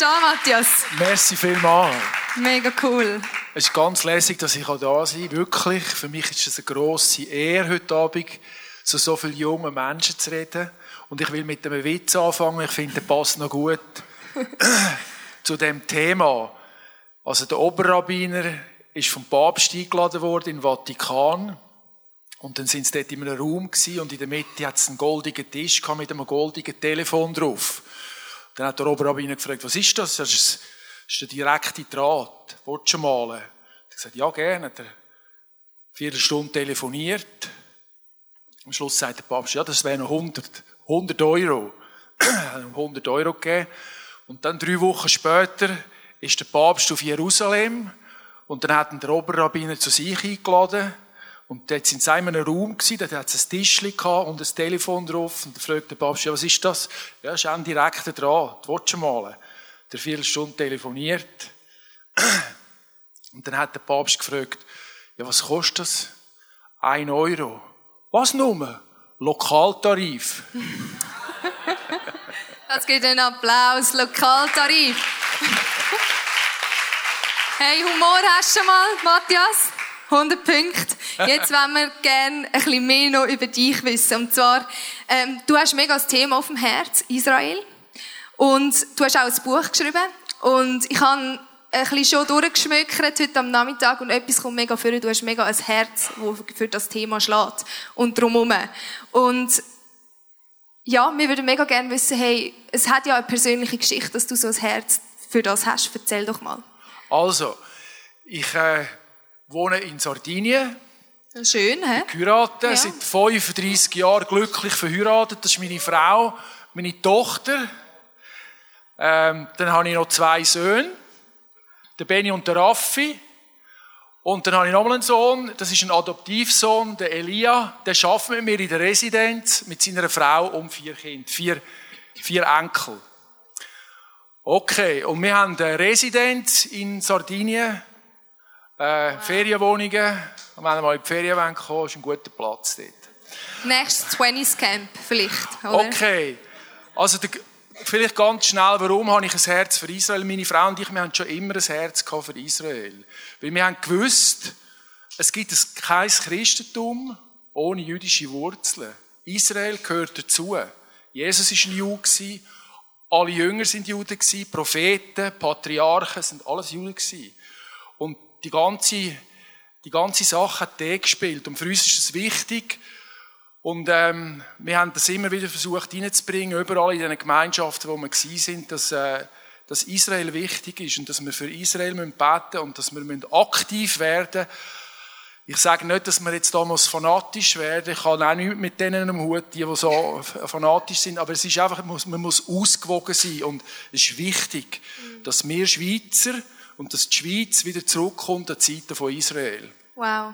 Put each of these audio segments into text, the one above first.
bist du da, Matthias. Merci vielmals. Mega cool. Es ist ganz lässig, dass ich da sein kann. Wirklich. Für mich ist es eine grosse Ehre, heute Abend zu so vielen jungen Menschen zu reden. Und ich will mit einem Witz anfangen. Ich finde, der passt noch gut zu dem Thema. Also, der Oberrabbiner ist vom Papst eingeladen worden im Vatikan. Und dann sind sie dort in einem Raum gewesen, und in der Mitte hat es einen goldenen Tisch mit einem goldenen Telefon drauf. Dann hat der Oberrabbiner gefragt, was ist das? Das ist, der direkte Draht. Willst du malen? Er hat gesagt, ja, gerne. Hat er vier Stunden telefoniert. Am Schluss sagt der Papst, ja, das wären 100, 100 Euro. er hat ihm 100 Euro gegeben. Und dann drei Wochen später ist der Papst auf Jerusalem und dann hat ihn der Oberrabbiner zu sich eingeladen und dort sind sie in einem Raum gewesen, dort hat es ein Tischchen und ein Telefon drauf. Und da fragt der Papst, ja, was ist das? Ja, ist ein direkter Draht. Willst du malen? Der vier Stunden telefoniert. Und dann hat der Papst gefragt, ja, was kostet das? Ein Euro. Was nur? Lokaltarif. Das gibt einen Applaus. Lokaltarif. Hey, Humor hast du schon mal, Matthias? 100 Punkte. Jetzt wollen wir gerne ein bisschen mehr noch über dich wissen. Und zwar, ähm, du hast mega das Thema auf dem Herz, Israel. Und du hast auch ein Buch geschrieben. Und ich habe ein bisschen schon durchgeschmökert heute am Nachmittag und etwas kommt mega vor. Du hast mega ein Herz, das für das Thema schlägt. Und drumherum. Und ja, wir würden mega gerne wissen, hey, es hat ja eine persönliche Geschichte, dass du so ein Herz für das hast. Erzähl doch mal. Also, ich äh, wohne in Sardinien. Schön, hä? Geheiratet, ja. seit 35 Jahren glücklich verheiratet. Das ist meine Frau, meine Tochter. Ähm, dann habe ich noch zwei Söhne, der Benny und der Raffi. Und dann habe ich nochmal einen Sohn, das ist ein Adoptivsohn, der Elia. Der arbeitet mit mir in der Residenz mit seiner Frau um vier Kinder, vier, vier Enkel. Okay, und wir haben eine Residenz in Sardinien äh, Ferienwohnungen. Und wenn ihr mal in die Ferien wollt, kommen, ist ein guter Platz dort. Nächstes 20s Camp vielleicht, oder? Okay. Also, der, vielleicht ganz schnell, warum habe ich ein Herz für Israel? Meine Frau und ich, wir haben schon immer ein Herz für Israel. Weil wir haben gewusst, es gibt kein Christentum ohne jüdische Wurzeln. Israel gehört dazu. Jesus war ein Jude, alle Jünger sind Juden, Propheten, Patriarchen sind alles Juden. Die ganze, die ganze Sache hat der gespielt. Und für uns ist es wichtig. Und ähm, wir haben das immer wieder versucht hineinzubringen, überall in den Gemeinschaften, wo wir sind, dass, äh, dass Israel wichtig ist und dass wir für Israel beten müssen und dass wir aktiv werden ich sage nicht, dass wir jetzt damals fanatisch werden. Ich habe auch nicht mit denen am Hut, die, die so fanatisch sind. Aber es ist einfach, man muss ausgewogen sein. Und es ist wichtig, dass wir Schweizer und dass die Schweiz wieder zurückkommt an die Zeiten von Israel. Wow.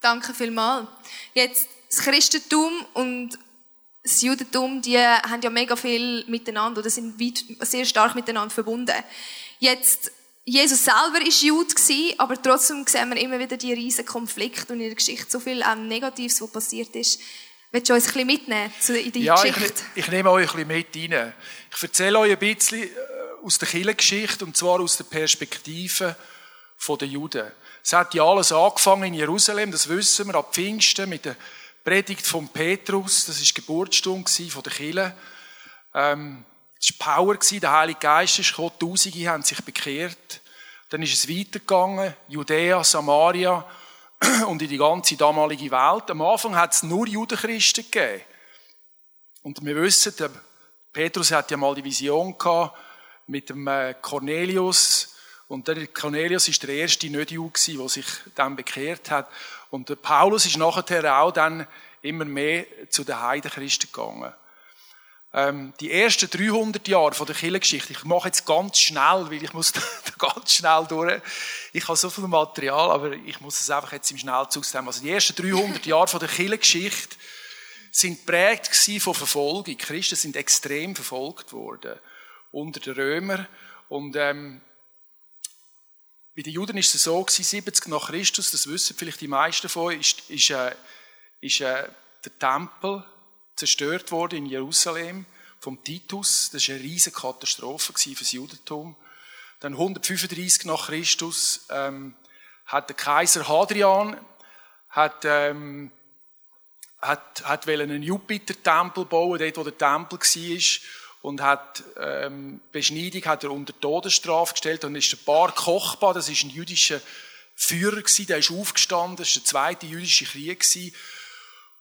Danke vielmals. Jetzt, das Christentum und das Judentum, die haben ja mega viel miteinander oder sind sehr stark miteinander verbunden. Jetzt, Jesus selber war Jude, aber trotzdem sehen wir immer wieder die riesen Konflikte und in der Geschichte so viel auch Negatives, was passiert ist. Willst du uns ein bisschen mitnehmen in die ja, Geschichte? Ich, ich nehme euch ein bisschen mit rein. Ich erzähle euch ein bisschen aus der Kirchengeschichte und zwar aus der Perspektive der Juden. Es hat ja alles angefangen in Jerusalem, das wissen wir, ab Pfingsten mit der Predigt von Petrus, das ist die Geburtsstunde von der Kirche. Ähm, es war Power, der Heilige Geist ist gekommen, Tausende haben sich bekehrt. Dann ist es weitergegangen, Judäa, Samaria und in die ganze damalige Welt. Am Anfang hat es nur Judenchristen gegeben. Und wir wissen, Petrus hat ja mal die Vision gehabt, mit dem äh, Cornelius. Und der Cornelius ist der erste Nicht-Jude, der sich dann bekehrt hat. Und der Paulus ist nachher auch dann immer mehr zu den Heidenchristen gegangen. Ähm, die ersten 300 Jahre von der Kirchengeschichte, ich mache jetzt ganz schnell, weil ich muss ganz schnell durch. Ich habe so viel Material, aber ich muss es einfach jetzt im Schnellzug sagen. Also die ersten 300 Jahre von der Kirchengeschichte sind prägt von Verfolgung. Christen sind extrem verfolgt worden unter den Römern. Und ähm, bei den Juden ist es so, 70 nach Christus, das wissen vielleicht die meisten von euch, ist, ist, äh, ist äh, der Tempel zerstört worden in Jerusalem vom Titus. Das war eine riesige Katastrophe für das Judentum. Dann 135 nach Christus ähm, hat der Kaiser Hadrian hat, ähm, hat, hat einen Jupiter-Tempel bauen, dort wo der Tempel war und hat ähm, Beschneidung hat er unter Todesstrafe gestellt und ist der Bar Kochba, das ist ein jüdischer Führer gewesen, der ist aufgestanden, das war der zweite jüdische Krieg gewesen,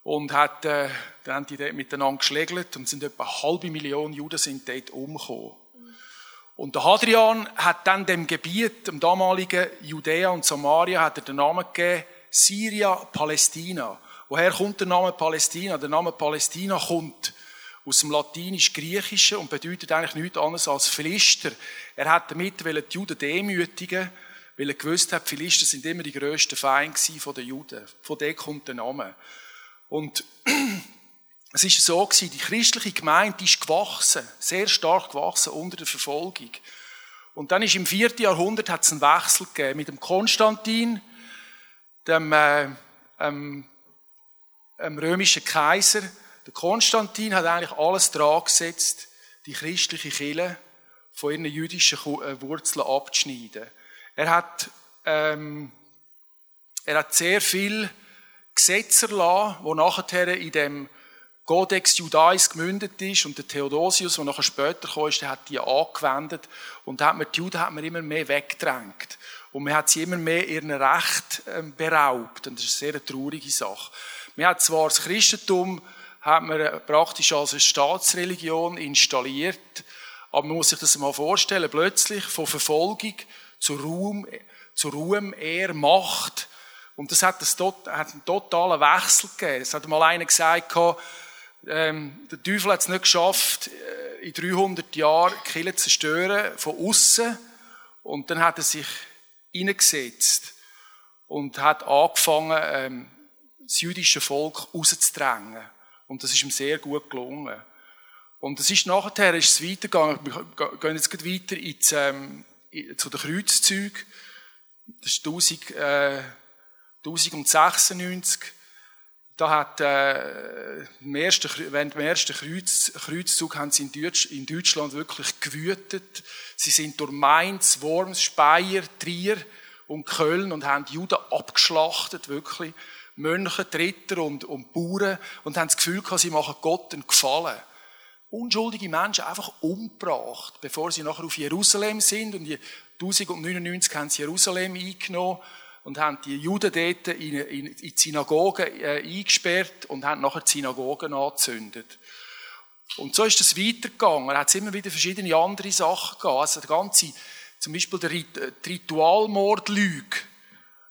und hat, äh, dann haben die dort miteinander geschlägelt und sind etwa eine halbe Million Juden sind dort umgekommen. Und der Hadrian hat dann dem Gebiet, dem damaligen Judäa und Samaria, hat er den Namen gegeben, Syria Palästina. Woher kommt der Name Palästina? Der Name Palästina kommt aus dem Latinisch-Griechischen und bedeutet eigentlich nichts anderes als Philister. Er hat damit die Juden demütigen, weil er gewusst hat, Philister sind immer die grössten Feinde der Juden. Von dem kommt der Name. Und es ist so gewesen, die christliche Gemeinde ist gewachsen, sehr stark gewachsen unter der Verfolgung. Und dann ist im vierten Jahrhundert hat es einen Wechsel gegeben mit dem Konstantin, dem, äh, ähm, dem römischen Kaiser, der Konstantin hat eigentlich alles dran gesetzt, die christliche Kirche von ihren jüdischen äh, Wurzeln abzuschneiden. Er hat, ähm, er hat sehr viel Gesetze erlassen, die nachher in dem Codex Judais gemündet ist und der Theodosius, der nachher später kam, der hat die angewendet und hat man die Juden hat man immer mehr weggedrängt und man hat sie immer mehr ihren Recht ähm, beraubt und das ist eine sehr traurige Sache. Man hat zwar das Christentum hat man praktisch als eine Staatsreligion installiert. Aber man muss sich das mal vorstellen, plötzlich von Verfolgung zu Ruhm, zu Ruhm, Ehr, Macht. Und das hat, das, hat einen totalen Wechsel gegeben. Es hat mal einer gesagt, ähm, der Teufel hat es nicht geschafft, äh, in 300 Jahren die zu zerstören, von außen. Und dann hat er sich hineingesetzt und hat angefangen, ähm, das jüdische Volk rauszudrängen. Und das ist ihm sehr gut gelungen. Und es ist nachher ist es weitergegangen. Wir gehen jetzt weiter ins, ähm, zu den Kreuzzügen. Das ist 1000, äh, 1096. Da hat, äh, ersten, während dem ersten Kreuz, Kreuzzug haben sie in, Deutsch, in Deutschland wirklich gewütet. Sie sind durch Mainz, Worms, Speyer, Trier und Köln und haben Juden abgeschlachtet, wirklich. Mönche, Ritter und, und Bauern und haben das Gefühl gehabt, sie machen Gott einen Gefallen. Unschuldige Menschen einfach umgebracht, bevor sie nachher auf Jerusalem sind. Und 1099 haben sie Jerusalem eingenommen und haben die Juden dort in, in, in Synagogen äh, eingesperrt und haben nachher die Synagogen angezündet. Und so ist das weitergegangen. Er hat immer wieder verschiedene andere Sachen gegeben. Also der ganze, zum Beispiel der Ritualmordlüge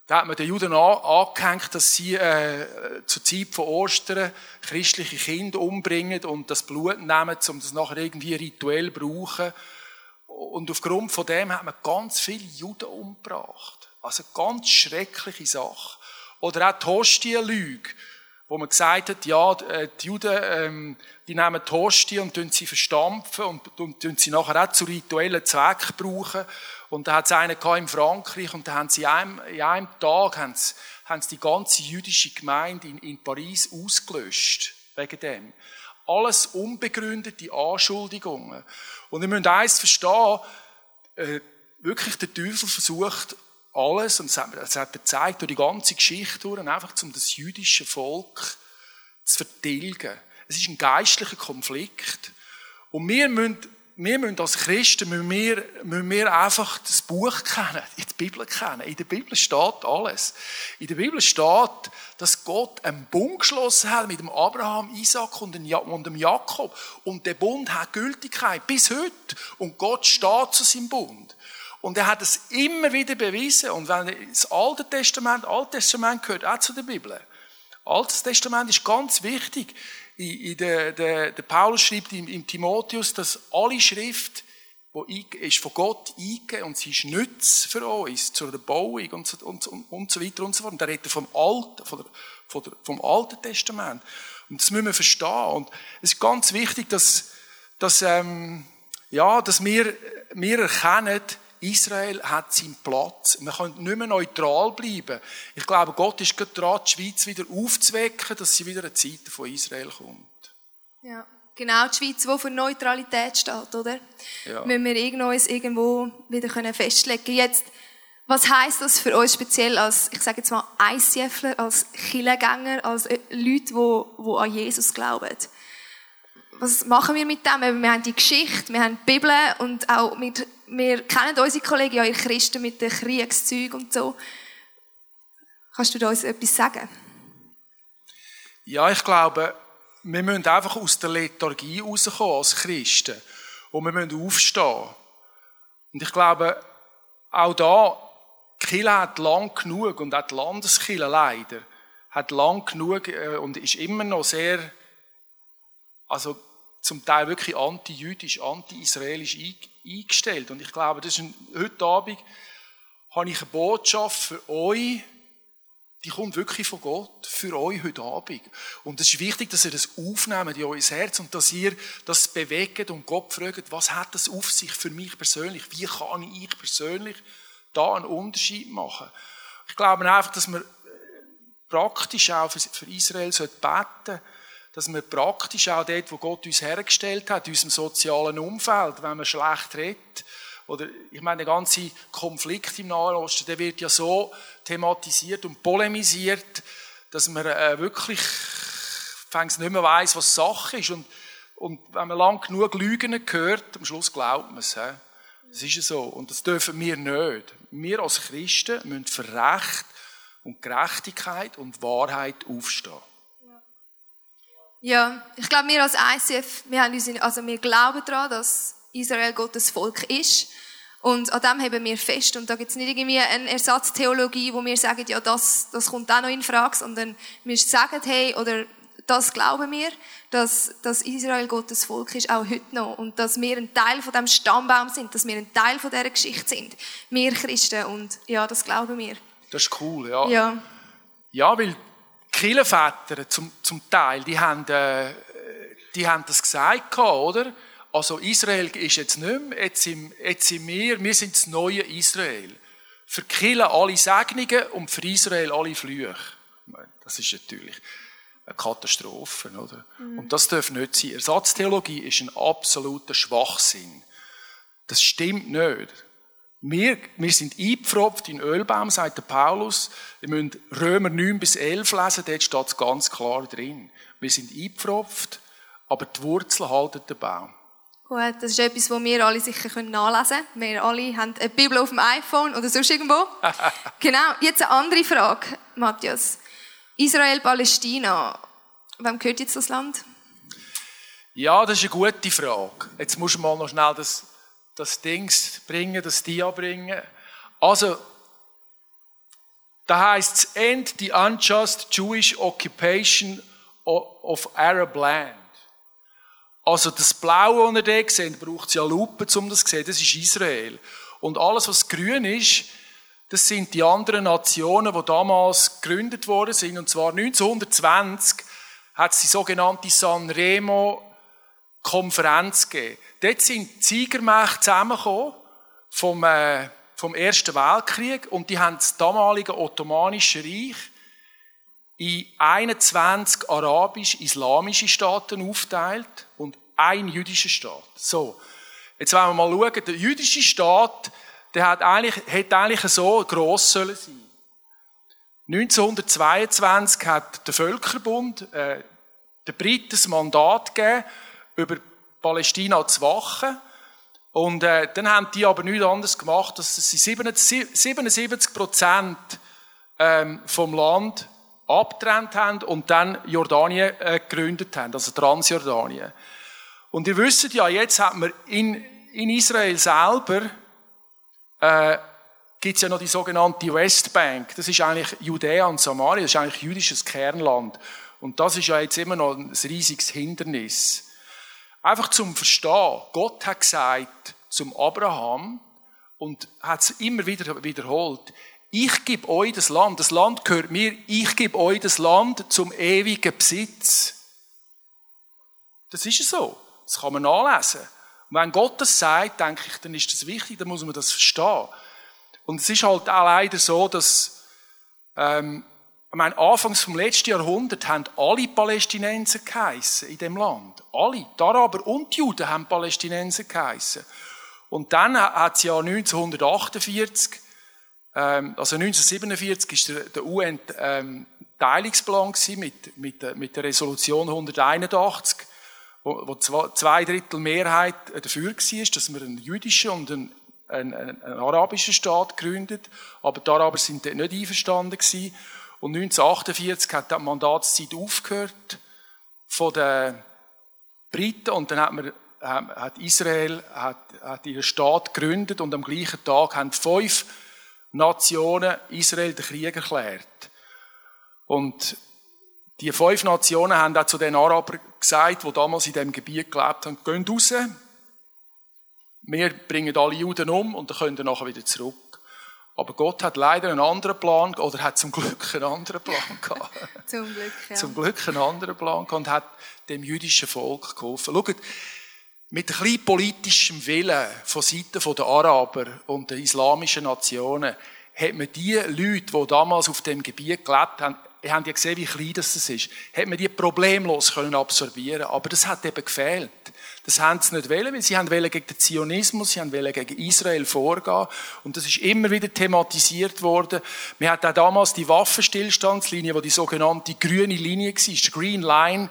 da hat man den Juden angehängt, dass sie äh, zur Zeit von Ostern christliche Kinder umbringen und das Blut nehmen, um das nachher irgendwie rituell zu brauchen. Und aufgrund von dem hat man ganz viele Juden umgebracht. Also ganz schreckliche Sache. Oder auch die Hostienlüge, wo man gesagt hat, ja, äh, die Juden, ähm, die nehmen Hostie und sie verstampfen und, und, und sie nachher auch zu rituellen Zweck brauchen. Und da hat es einen in Frankreich und da haben sie in einem, in einem Tag haben sie, haben sie die ganze jüdische Gemeinde in, in Paris ausgelöscht. Wegen dem. Alles unbegründete Anschuldigungen. Und ihr müsst eins verstehen, äh, wirklich der Teufel versucht alles, und das hat, das hat er gezeigt durch die ganze Geschichte durch, einfach um das jüdische Volk zu vertilgen. Es ist ein geistlicher Konflikt. Und wir müssen wir müssen als Christen müssen wir, müssen wir einfach das Buch kennen, die Bibel kennen. In der Bibel steht alles. In der Bibel steht, dass Gott einen Bund geschlossen hat mit dem Abraham, Isaac und dem Jakob. Und der Bund hat Gültigkeit bis heute. Und Gott steht zu seinem Bund. Und er hat es immer wieder bewiesen. Und wenn das Alte Testament, Alte Testament gehört auch zu der Bibel. Altes Testament ist ganz wichtig in der, der, der Paulus schreibt im, im Timotheus, dass alle Schrift die ist von Gott eingegeben und sie ist nütz für uns, zur Erbauung und so, und, und so weiter und so fort. Und da redet er vom Alten, von der, von der, vom Alten Testament. Und das müssen wir verstehen. Und es ist ganz wichtig, dass, dass, ähm, ja, dass wir, wir erkennen, Israel hat seinen Platz. Wir können nicht mehr neutral bleiben. Ich glaube, Gott ist gerade dran, die Schweiz wieder aufzuwecken, dass sie wieder eine Zeit von Israel kommt. Ja. genau die Schweiz, die für Neutralität steht, oder? Ja. Müssen wir irgendwas irgendwo wieder können festlegen Jetzt, was heißt das für uns speziell als, ich sage jetzt mal, ICFler, als Kirchengänger, als äh, Leute, die, die an Jesus glauben? Was machen wir mit dem? Wir haben die Geschichte, wir haben die Bibel und auch mit, wir kennen unsere Kollegen, ja, ihr Christen mit den Kriegszeug und so. Kannst du da uns etwas sagen? Ja, ich glaube, wir müssen einfach aus der Lethargie rauskommen als Christen. Und wir müssen aufstehen. Und ich glaube, auch da, Kirche hat lang genug, und auch die Landeskirche leider, hat lang genug äh, und ist immer noch sehr, also zum Teil wirklich anti-jüdisch, anti-israelisch eingestellt. Und ich glaube, das ist ein, heute Abend habe ich eine Botschaft für euch, die kommt wirklich von Gott für euch heute Abend. Und es ist wichtig, dass ihr das aufnehmt in euer Herz und dass ihr das bewegt und Gott fragt, was hat das auf sich für mich persönlich? Wie kann ich persönlich da einen Unterschied machen? Ich glaube einfach, dass wir praktisch auch für Israel beten sollten, dass wir praktisch auch dort, wo Gott uns hergestellt hat, in unserem sozialen Umfeld, wenn man schlecht redet, oder ich meine, der ganze Konflikt im Nahen Osten, der wird ja so thematisiert und polemisiert, dass man äh, wirklich fängt nicht mehr weiß, was Sache ist. Und, und wenn man lang genug Lügen hört, am Schluss glaubt man es. Das ist ja so. Und das dürfen wir nicht. Wir als Christen müssen für Recht und Gerechtigkeit und Wahrheit aufstehen. Ja, ich glaube, wir als ICF, wir, haben uns, also wir glauben daran, dass Israel Gottes Volk ist. Und an dem haben wir fest. Und da gibt es nicht irgendwie eine Ersatztheologie, wo wir sagen, ja, das, das kommt auch noch in Frage, sondern wir sagen, hey, oder das glauben wir, dass, dass Israel Gottes Volk ist, auch heute noch. Und dass wir ein Teil von dem Stammbaum sind, dass wir ein Teil von dieser Geschichte sind. Wir Christen. Und ja, das glauben wir. Das ist cool, ja. Ja, ja weil Kirchenväter zum, zum Teil, die haben, äh, die haben das gesagt, oder? Also Israel ist jetzt nicht mehr, jetzt sind, jetzt sind wir, wir sind das neue Israel. Für Kille alle Segnungen und für Israel alle Flüche. Das ist natürlich eine Katastrophe, oder? Mhm. Und das darf nicht sein. Ersatztheologie ist ein absoluter Schwachsinn. Das stimmt nicht. Wir, wir sind eingepfropft in Ölbaum, sagt der Paulus. Wir müssen Römer 9 bis 11 lesen, dort steht es ganz klar drin. Wir sind eingepfropft, aber die Wurzel halten den Baum. Gut, das ist etwas, was wir alle sicher nachlesen können. Wir alle haben eine Bibel auf dem iPhone oder sonst irgendwo. genau. Jetzt eine andere Frage, Matthias. Israel, Palästina. Wem gehört jetzt das Land? Ja, das ist eine gute Frage. Jetzt muss du mal noch schnell das, das Dings bringen, das Dia bringen. Also, da heißt es, end the unjust Jewish occupation of Arab land. Also das Blaue, das ihr hier seht, braucht es ja Lupe, um das zu sehen. Das ist Israel. Und alles, was grün ist, das sind die anderen Nationen, die damals gegründet worden sind. Und zwar 1920 hat es die sogenannte Sanremo Konferenz gegeben. Dort sind die Siegermächte zusammengekommen vom, äh, vom Ersten Weltkrieg und die haben das damalige Ottomanische Reich in 21 arabisch-islamische Staaten aufteilt und ein jüdischer Staat. So. Jetzt wollen wir mal schauen, der jüdische Staat, der hat eigentlich, hätte eigentlich so gross sollen sein. 1922 hat der Völkerbund äh, den Briten das Mandat gegeben, über Palästina zu wachen. Und äh, dann haben die aber nichts anderes gemacht, dass sie 77 Prozent ähm, vom Land abgetrennt haben und dann Jordanien äh, gegründet haben, also Transjordanien. Und ihr wisst ja, jetzt hat man in, in Israel selber äh, gibt es ja noch die sogenannte Westbank. Das ist eigentlich Judäa und Samaria, das ist eigentlich jüdisches Kernland. Und das ist ja jetzt immer noch ein riesiges Hindernis. Einfach zum Verstehen, Gott hat gesagt zum Abraham und hat es immer wieder wiederholt, ich gebe euch das Land, das Land gehört mir, ich gebe euch das Land zum ewigen Besitz. Das ist so. Das kann man nachlesen. Und wenn Gott das sagt, denke ich, dann ist das wichtig, dann muss man das verstehen. Und es ist halt auch leider so, dass, ähm, ich meine, anfangs vom letzten Jahrhundert haben alle Palästinenser geheissen in dem Land. Alle. Die Araber und die Juden haben Palästinenser geheissen. Und dann hat es ja 1948, ähm, also 1947 ist der, der UN ähm, Teilungsplan mit, mit, mit der Resolution 181, wo, wo zwei, zwei Drittel Mehrheit dafür war, dass man einen jüdischen und einen, einen, einen, einen arabischen Staat gründet. Aber die Araber sind dort nicht einverstanden gewesen. Und 1948 hat die Mandatszeit aufgehört von den Briten und dann hat, man, hat Israel hat, hat ihren Staat gegründet und am gleichen Tag haben fünf Nationen Israel den Krieg erklärt. Und die fünf Nationen haben auch zu den Arabern gesagt, die damals in dem Gebiet gelebt haben, geht raus, wir bringen alle Juden um und dann können ihr nachher wieder zurück. Aber Gott hat leider einen anderen Plan, oder hat zum Glück einen anderen Plan gehabt. zum Glück, ja. Zum Glück einen anderen Plan gehabt und hat dem jüdischen Volk geholfen. Schaut, mit ein bisschen politischem Willen von Seiten der Araber und der islamischen Nationen hat man die Leute, die damals auf dem Gebiet gelebt haben, ihr habt ja gesehen, wie klein das ist, hat man die problemlos können absorbieren Aber das hat eben gefehlt. Das haben sie nicht wollen, weil sie haben gegen den Zionismus, sie haben gegen Israel vorgehen. Und das ist immer wieder thematisiert worden. Wir hatten auch damals die Waffenstillstandslinie, die die sogenannte grüne Linie war, die Green Line.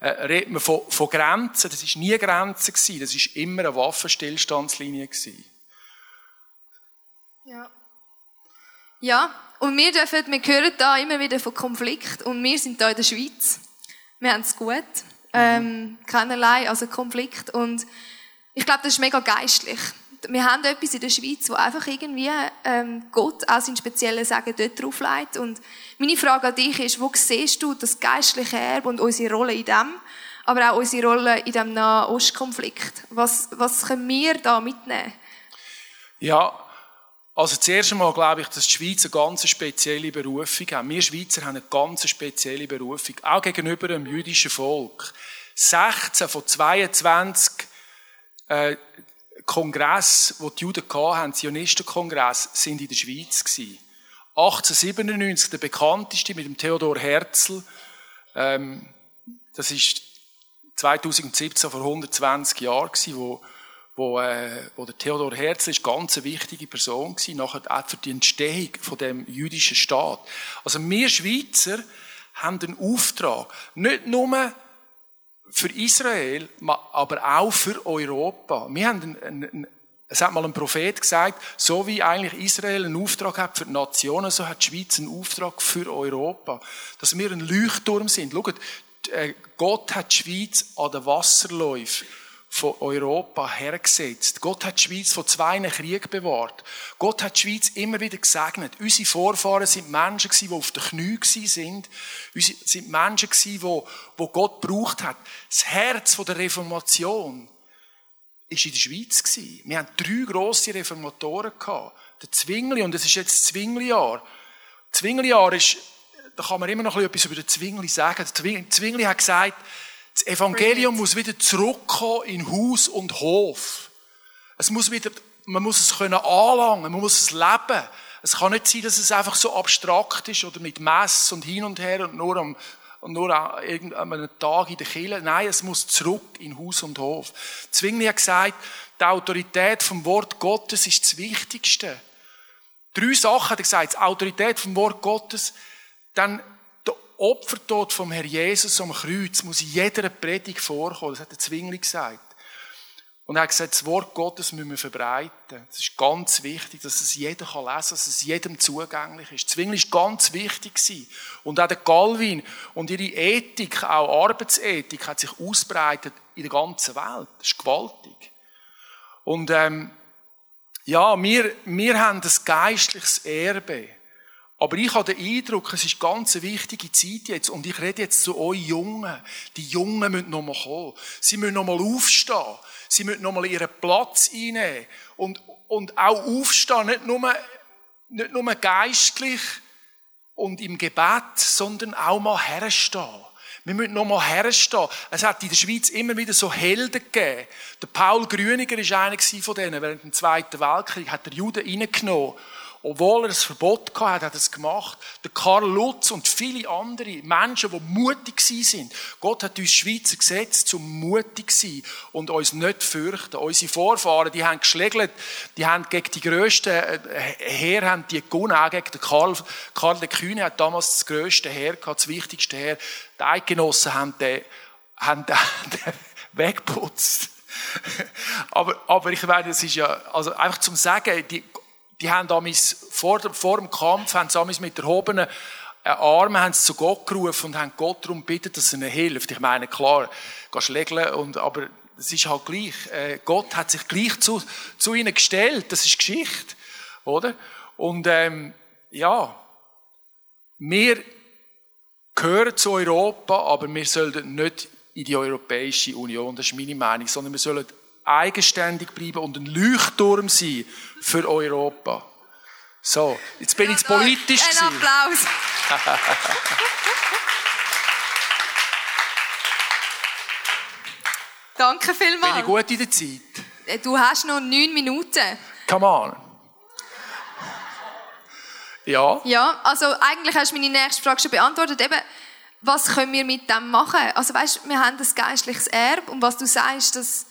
Äh, redet man von, von Grenzen. Das ist nie Grenzen gewesen. Das ist immer eine Waffenstillstandslinie gewesen. Ja. Ja, und wir dürfen, wir hören da immer wieder von Konflikt und wir sind da in der Schweiz. Wir haben es gut ähm, keinerlei, also Konflikt. Und ich glaube, das ist mega geistlich. Wir haben etwas in der Schweiz, wo einfach irgendwie ähm, Gott auch seinen speziellen Sagen dort drauf legt. Und meine Frage an dich ist, wo siehst du das geistliche Erbe und unsere Rolle in dem, aber auch unsere Rolle in dem Nahostkonflikt? Was, was können wir da mitnehmen? Ja, also zuerst einmal glaube ich, dass die Schweiz eine ganz spezielle Berufung hat. Wir Schweizer haben eine ganz spezielle Berufung, auch gegenüber dem jüdischen Volk. 16 von 22 äh, Kongress, wo die Juden hatten, Zionistenkongress, sind in der Schweiz gewesen. 1897 der bekannteste mit dem Theodor Herzl. Ähm, das ist 2017 vor 120 Jahren wo wo, äh, wo der Theodor Herzl ist ganz eine wichtige Person gewesen, nachher auch für die Entstehung von dem jüdischen Staat. Also wir Schweizer haben den Auftrag, nicht nur für Israel, aber auch für Europa. Wir haben einen, einen, es hat mal ein Prophet gesagt, so wie eigentlich Israel einen Auftrag hat für die Nationen, so hat die Schweiz einen Auftrag für Europa. Dass wir ein Leuchtturm sind. Schaut, äh, Gott hat die Schweiz an den Wasserläufen von Europa hergesetzt. Gott hat die Schweiz von zwei Kriegen bewahrt. Gott hat die Schweiz immer wieder gesegnet. Unsere Vorfahren sind Menschen die auf den Knien sind. Sind Menschen die, wo Gott gebraucht hat. Das Herz der Reformation ist in der Schweiz Wir haben drei grosse Reformatoren gehabt. Der Zwingli, und es ist jetzt Zwingli-Jahr. Zwingli-Jahr ist, da kann man immer noch etwas über den Zwingli sagen. Der Zwingli hat gesagt, das Evangelium muss wieder zurückkommen in Haus und Hof. Es muss wieder, man muss es können anlangen, man muss es leben. Es kann nicht sein, dass es einfach so abstrakt ist oder mit Mess und hin und her und nur am und nur an irgendeinem Tag in der Kirche. Nein, es muss zurück in Haus und Hof. Zwingli hat gesagt, die Autorität vom Wort Gottes ist das Wichtigste. Drei Sachen hat er gesagt. Die Autorität vom Wort Gottes, dann Opfertod vom Herr Jesus am Kreuz muss in jeder Predigt vorkommen. Das hat der Zwingli gesagt. Und er hat gesagt, das Wort Gottes müssen wir verbreiten. Es ist ganz wichtig, dass es jeder lesen kann, dass es jedem zugänglich ist. Zwingli ist ganz wichtig gewesen. Und auch der Galvin und ihre Ethik, auch Arbeitsethik, hat sich ausbreitet in der ganzen Welt. Das ist gewaltig. Und ähm, ja, wir, wir haben das geistliches Erbe. Aber ich habe den Eindruck, es ist ganz eine wichtige Zeit jetzt. Und ich rede jetzt zu euch Jungen. Die Jungen müssen nochmal kommen. Sie müssen nochmal aufstehen. Sie müssen nochmal ihren Platz einnehmen. Und, und auch aufstehen, nicht nur, nicht nur geistlich und im Gebet, sondern auch mal herstehen. Wir müssen nochmal herstehen. Es hat in der Schweiz immer wieder so Helden gegeben. Der Paul Grüniger war einer von denen. Während dem Zweiten Weltkrieg hat er Juden reingenommen Obwohl er das Verbot hatte, hat er es gemacht. Der Karl Lutz und viele andere Menschen, die mutig sind. Gott hat uns Schweizer gesetzt, zum mutig zu sein und uns nicht fürchten. Unsere Vorfahren, die haben geschlägelt, die haben gegen die grössten äh, Heer, haben die gewonnen, auch gegen den Karl, Karl der Kühne hat damals das grösste Heer gehabt, das wichtigste Heer. Die Eidgenossen haben den, haben den, den weggeputzt. aber, aber ich meine, es ist ja, also einfach zum Sagen, die, die haben damals vor, vor dem Kampf, haben sie mit erhobenen Armen haben zu Gott gerufen und haben Gott darum gebeten, dass er ihnen hilft. Ich meine, klar, gehst schlägeln und, aber es ist halt gleich. Äh, Gott hat sich gleich zu, zu ihnen gestellt. Das ist Geschichte, oder? Und, ähm, ja, wir gehören zu Europa, aber wir sollten nicht in die Europäische Union, das ist meine Meinung, sondern wir sollen eigenständig bleiben und ein Leuchtturm sein für Europa. So, jetzt bin ja, ich politisch. Ein Applaus. Danke vielmals. Bin ich gut in der Zeit? Äh, du hast noch neun Minuten. Come on. Ja. Ja, also eigentlich hast du meine nächste Frage schon beantwortet. Eben, was können wir mit dem machen? Also weißt, wir haben das geistliches Erbe und was du sagst, das,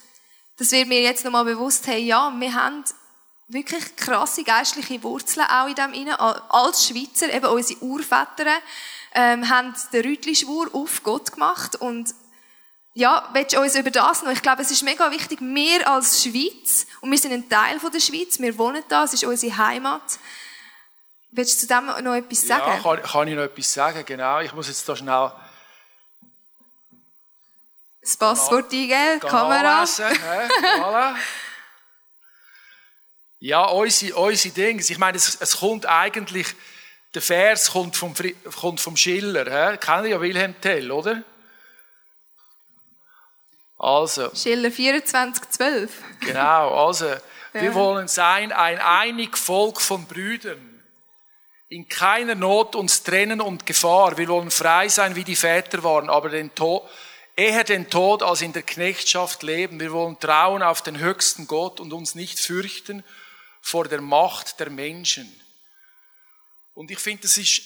das wird mir jetzt nochmal bewusst, hey, ja, wir haben wirklich krasse geistliche Wurzeln auch in dem inne. Als Schweizer, eben unsere Urväter, ähm, haben den Rütli-Schwur auf Gott gemacht und ja, willst du uns über das noch? Ich glaube, es ist mega wichtig, wir als Schweiz, und wir sind ein Teil von der Schweiz, wir wohnen da, es ist unsere Heimat, Willst du zu dem noch etwas sagen? Ja, kann, kann ich noch etwas sagen, genau. Ich muss jetzt da schnell... Das Passwort eingeben, Kamera. Voilà. Ja, unsere, unsere Dinge. Ich meine, es, es kommt eigentlich... Der Vers kommt vom, kommt vom Schiller. He? Kennen ja Wilhelm Tell, oder? Also. Schiller 2412. Genau, also. Ja. Wir wollen sein ein einig Volk von Brüdern in keiner Not uns trennen und Gefahr. Wir wollen frei sein, wie die Väter waren, aber den Tod, eher den Tod als in der Knechtschaft leben. Wir wollen trauen auf den höchsten Gott und uns nicht fürchten vor der Macht der Menschen. Und ich finde, das ist,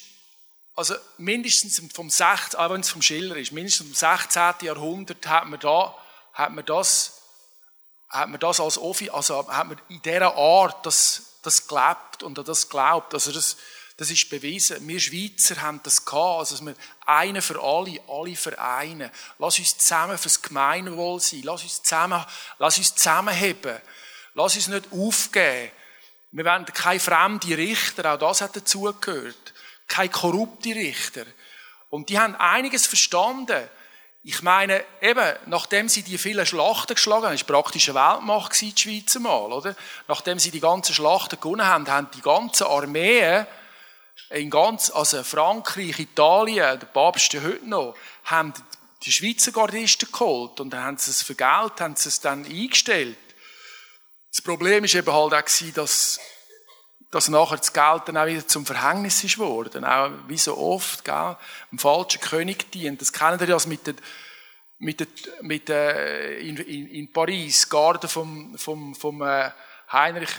also mindestens vom 16, auch wenn es vom Schiller ist, mindestens vom 16. Jahrhundert hat man da, hat man das, hat man das als Offi, also hat man in dieser Art das, das gelebt und das glaubt. Also das, das ist bewiesen. Wir Schweizer haben das gehabt, also dass wir einen für alle, alle für einen. Lass uns zusammen fürs Gemeinwohl sein. Lass uns zusammen, lass uns zusammenheben. Lass uns nicht aufgeben. Wir wollen keine fremde Richter, auch das hat dazugehört. Keine korrupte Richter. Und die haben einiges verstanden. Ich meine, eben, nachdem sie die vielen Schlachten geschlagen haben, ist praktisch eine Weltmacht die Schweizer mal, oder? Nachdem sie die ganzen Schlachten gewonnen haben, haben die ganzen Armeen in ganz, also Frankreich, Italien, der Papst heute noch, haben die Schweizer Gardisten geholt und dann haben sie es für Geld, haben sie es dann eingestellt. Das Problem ist eben halt auch dass, dass nachher das Geld dann auch wieder zum Verhängnis ist worden. Auch wie so oft, gell, dem falschen König dient. Das kennen wir ja mit der, mit der, mit der, in, in, in Paris, Garde vom, vom, vom äh, Heinrich,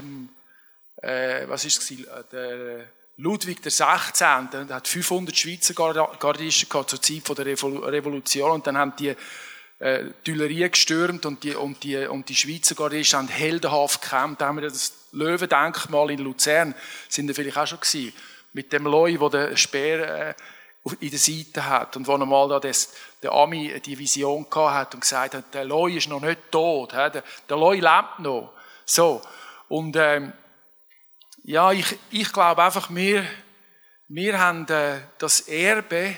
äh, was ist es, äh, der, Ludwig. Der hat 500 Schweizer Gardisten gehabt zur Zeit der Revolution und dann haben die äh, Tuilerie gestürmt und die, und die, und die Schweizer Gardisten haben heldenhaft gekämpft. Da haben wir das Löwendenkmal in Luzern, sind wir vielleicht auch schon gewesen, mit dem wo der Speer äh, in der Seite hat und wo einmal da das, der Ami die Vision gehabt hat und gesagt hat, der Loi ist noch nicht tot, der, der Loi lebt noch. So. Und, ähm, ja, ich, ich glaube einfach, wir, wir haben äh, das Erbe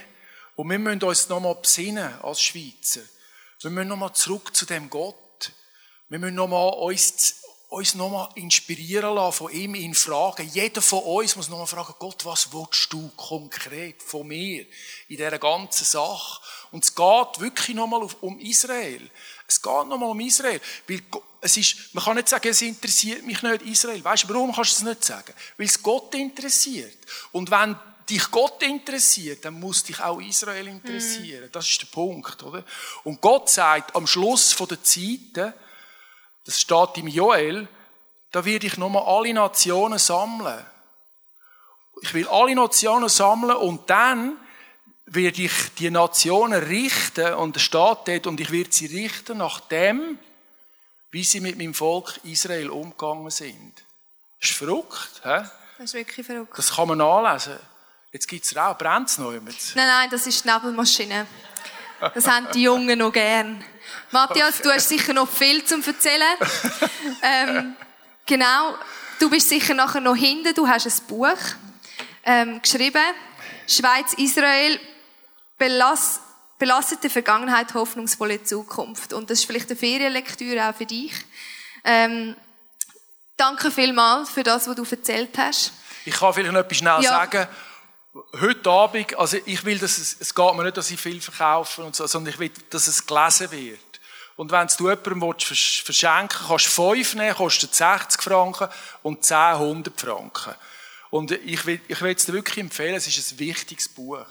und wir müssen uns nochmal besinnen als Schweizer. Wir müssen nochmal zurück zu dem Gott. Wir müssen nochmal uns, uns nochmal inspirieren lassen von ihm, ihn fragen. Jeder von uns muss nochmal fragen, Gott, was willst du konkret von mir in dieser ganzen Sache? Und es geht wirklich nochmal um Israel. Es geht nochmal um Israel. Weil es ist, man kann nicht sagen, es interessiert mich nicht Israel. Weißt du, warum kannst du es nicht sagen? Weil es Gott interessiert. Und wenn dich Gott interessiert, dann muss dich auch Israel interessieren. Mm. Das ist der Punkt, oder? Und Gott sagt am Schluss der Zeiten, das steht im Joel, da werde ich nochmal alle Nationen sammeln. Ich will alle Nationen sammeln und dann werde ich die Nationen richten und der Staat dort und ich werde sie richten nach dem, wie sie mit meinem Volk Israel umgegangen sind. Das ist verrückt, hä? Das ist wirklich verrückt. Das kann man nachlesen. Jetzt gibt es Rauch, brennt es noch jemand? Nein, nein, das ist die Nebelmaschine. Das haben die Jungen noch gern. Matthias, du hast sicher noch viel zum erzählen. ähm, genau, du bist sicher nachher noch hinten. Du hast ein Buch ähm, geschrieben. Schweiz, Israel, Belass, belastete Vergangenheit, hoffnungsvolle Zukunft. Und das ist vielleicht eine Ferienlektüre auch für dich. Ähm, danke vielmals für das, was du erzählt hast. Ich kann vielleicht noch etwas schnell ja. sagen. Heute Abend, also ich will, dass es, es geht mir nicht, dass ich viel verkaufe und so, sondern ich will, dass es gelesen wird. Und wenn du jemandem willst, verschenken kannst du fünf nehmen, kostet 60 Franken und 10, 100 Franken. Und ich will, ich will es dir wirklich empfehlen, es ist ein wichtiges Buch.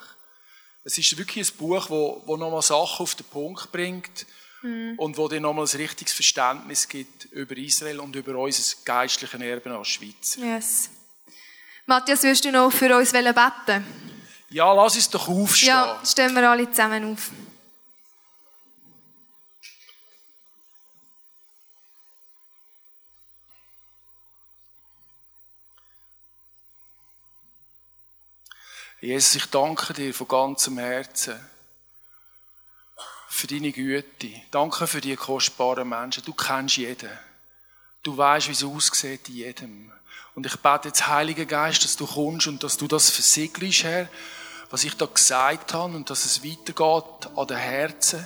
Es ist wirklich ein Buch, wo, wo nochmal Sachen auf den Punkt bringt mhm. und wo dir nochmal ein richtiges Verständnis gibt über Israel und über unser geistliches Erbe als Schweiz. Yes. Matthias, wirst du noch für uns beten? Ja, lass uns doch aufstehen. Ja, stehen wir alle zusammen auf. Jesus, ich danke dir von ganzem Herzen für deine Güte. Danke für die kostbaren Menschen. Du kennst jeden. Du weißt, wie es aussieht in jedem. Und ich bete jetzt, Heiliger Geist, dass du kommst und dass du das versiegelst, Herr, was ich da gesagt habe und dass es weitergeht an den Herzen.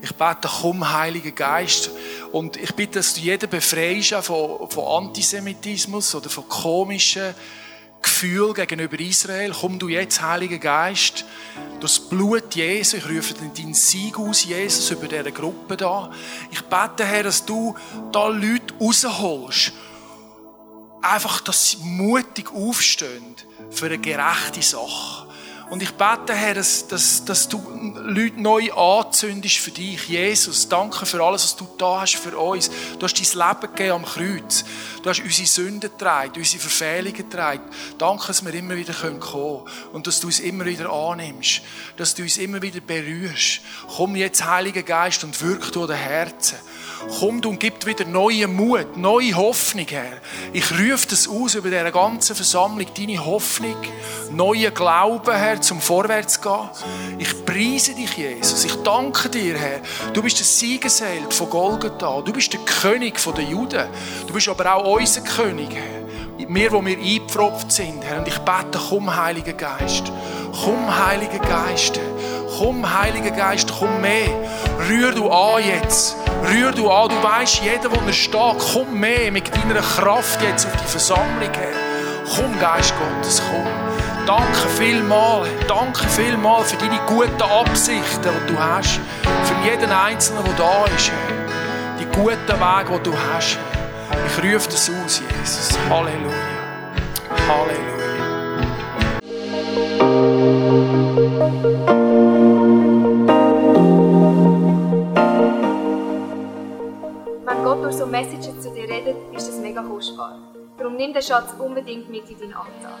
Ich bete, komm, Heiliger Geist. Und ich bitte, dass du jeden befreist von, von Antisemitismus oder von komischen Gefühl gegenüber Israel. Komm du jetzt, Heiliger Geist, das Blut Jesu, ich rufe deinen Sieg aus, Jesus, über diese Gruppe da. Ich bete, Herr, dass du da Leute rausholst. Einfach, dass sie mutig aufstehen für eine gerechte Sache. Und ich bete, Herr, dass, dass, dass du Leute neu anzündest für dich. Jesus, danke für alles, was du da hast für uns. Du hast dein Leben gegeben am Kreuz. Du hast unsere Sünden getragen, unsere Verfehlungen getragen. Danke, dass wir immer wieder kommen können und dass du uns immer wieder annimmst. Dass du uns immer wieder berührst. Komm jetzt, Heiliger Geist, und wirk durch den Herzen. Komm und gib wieder neuen Mut, neue Hoffnung, Herr. Ich rufe das aus über diese ganze Versammlung, deine Hoffnung, neuen Glauben, Herr, zum Vorwärts gehen. Ich preise dich, Jesus. Ich danke dir, Herr. Du bist der Siegesheld von Golgatha. Du bist der König der Juden. Du bist aber auch unser König, Herr. Wir, wo wir eingepfropft sind, Herr. Und ich bete, komm, Heiliger Geist. Komm, Heiliger Geist. Komm, Heiliger Geist, komm mehr. Rühr du an jetzt. Rühr du an. Du weißt, jeder, wo er steht, komm mehr mit deiner Kraft jetzt auf die Versammlung, Herr. Komm, Geist Gottes, komm. Danke vielmal, danke vielmal für deine guten Absichten, die du hast. Für jeden Einzelnen, der da ist. Die guten Wege, die du hast. Ich rufe das aus, Jesus. Halleluja. Halleluja. Wenn Gott durch so Messages zu dir redet, ist das mega kostbar. Darum nimm den Schatz unbedingt mit in deinen Alltag.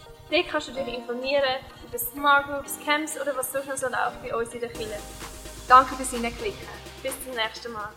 Dort kannst du dich informieren über Smart Groups, Camps oder was sonst noch so bei uns in der Kirche. Danke fürs Hineinklicken. Bis zum nächsten Mal.